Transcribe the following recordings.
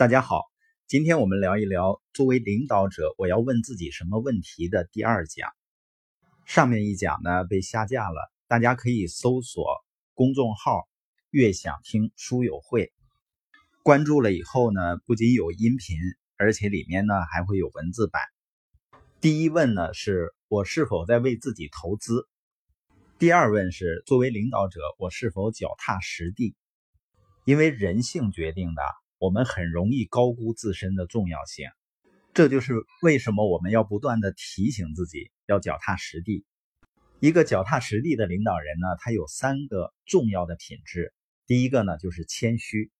大家好，今天我们聊一聊作为领导者，我要问自己什么问题的第二讲。上面一讲呢被下架了，大家可以搜索公众号“悦享听书友会”，关注了以后呢，不仅有音频，而且里面呢还会有文字版。第一问呢是我是否在为自己投资？第二问是作为领导者，我是否脚踏实地？因为人性决定的。我们很容易高估自身的重要性，这就是为什么我们要不断的提醒自己要脚踏实地。一个脚踏实地的领导人呢，他有三个重要的品质。第一个呢，就是谦虚。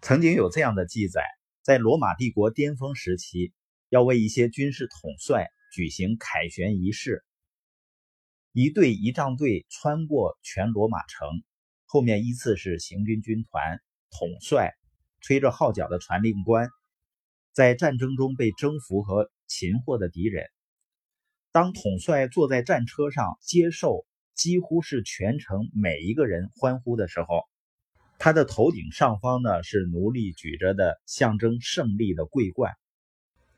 曾经有这样的记载，在罗马帝国巅峰时期，要为一些军事统帅举行凯旋仪式，一队仪仗队穿过全罗马城，后面依次是行军军团、统帅。吹着号角的传令官，在战争中被征服和擒获的敌人。当统帅坐在战车上接受几乎是全城每一个人欢呼的时候，他的头顶上方呢是奴隶举着的象征胜利的桂冠。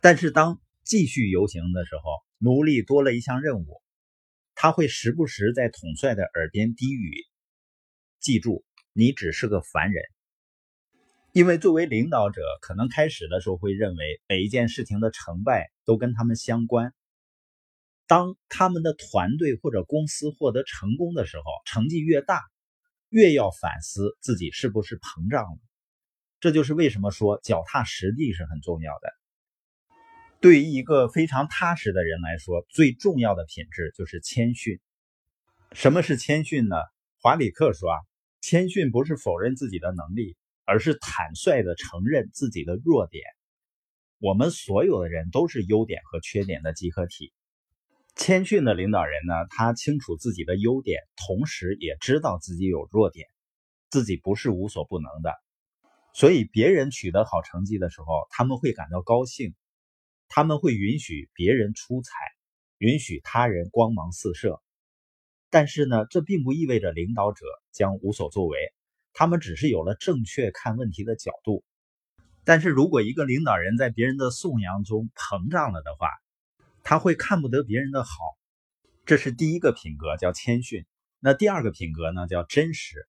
但是当继续游行的时候，奴隶多了一项任务，他会时不时在统帅的耳边低语：“记住，你只是个凡人。”因为作为领导者，可能开始的时候会认为每一件事情的成败都跟他们相关。当他们的团队或者公司获得成功的时候，成绩越大，越要反思自己是不是膨胀了。这就是为什么说脚踏实地是很重要的。对于一个非常踏实的人来说，最重要的品质就是谦逊。什么是谦逊呢？华里克说啊，谦逊不是否认自己的能力。而是坦率的承认自己的弱点。我们所有的人都是优点和缺点的集合体。谦逊的领导人呢，他清楚自己的优点，同时也知道自己有弱点，自己不是无所不能的。所以别人取得好成绩的时候，他们会感到高兴，他们会允许别人出彩，允许他人光芒四射。但是呢，这并不意味着领导者将无所作为。他们只是有了正确看问题的角度，但是如果一个领导人在别人的颂扬中膨胀了的话，他会看不得别人的好。这是第一个品格，叫谦逊。那第二个品格呢，叫真实，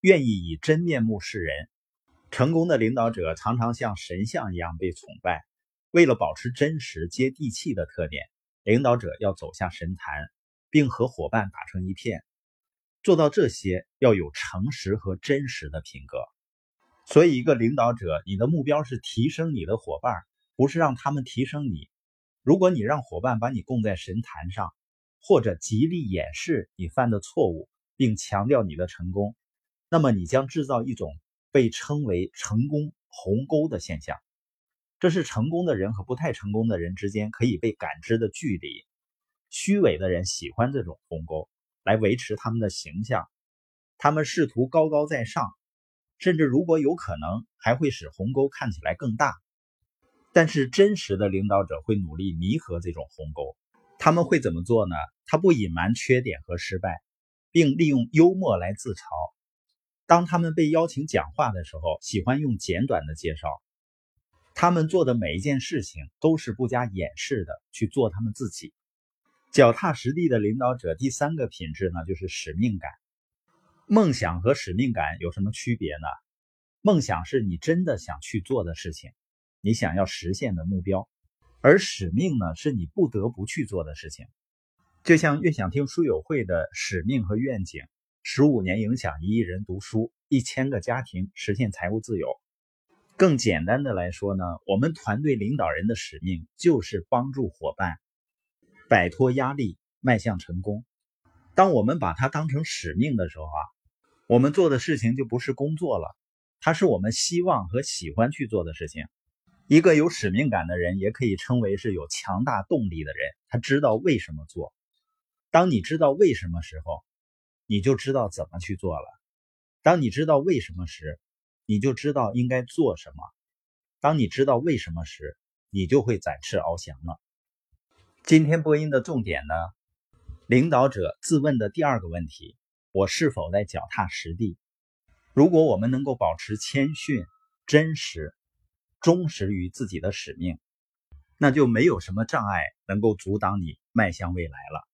愿意以真面目示人。成功的领导者常常像神像一样被崇拜。为了保持真实、接地气的特点，领导者要走下神坛，并和伙伴打成一片。做到这些要有诚实和真实的品格，所以一个领导者，你的目标是提升你的伙伴，不是让他们提升你。如果你让伙伴把你供在神坛上，或者极力掩饰你犯的错误，并强调你的成功，那么你将制造一种被称为成功鸿沟的现象。这是成功的人和不太成功的人之间可以被感知的距离。虚伪的人喜欢这种鸿沟。来维持他们的形象，他们试图高高在上，甚至如果有可能，还会使鸿沟看起来更大。但是真实的领导者会努力弥合这种鸿沟。他们会怎么做呢？他不隐瞒缺点和失败，并利用幽默来自嘲。当他们被邀请讲话的时候，喜欢用简短的介绍。他们做的每一件事情都是不加掩饰的去做他们自己。脚踏实地的领导者，第三个品质呢，就是使命感。梦想和使命感有什么区别呢？梦想是你真的想去做的事情，你想要实现的目标；而使命呢，是你不得不去做的事情。就像越想听书友会的使命和愿景：十五年影响一亿人读书，一千个家庭实现财务自由。更简单的来说呢，我们团队领导人的使命就是帮助伙伴。摆脱压力，迈向成功。当我们把它当成使命的时候啊，我们做的事情就不是工作了，它是我们希望和喜欢去做的事情。一个有使命感的人，也可以称为是有强大动力的人。他知道为什么做。当你知道为什么时候，你就知道怎么去做了。当你知道为什么时，你就知道应该做什么。当你知道为什么时，你就会展翅翱翔了。今天播音的重点呢，领导者自问的第二个问题：我是否在脚踏实地？如果我们能够保持谦逊、真实，忠实于自己的使命，那就没有什么障碍能够阻挡你迈向未来了。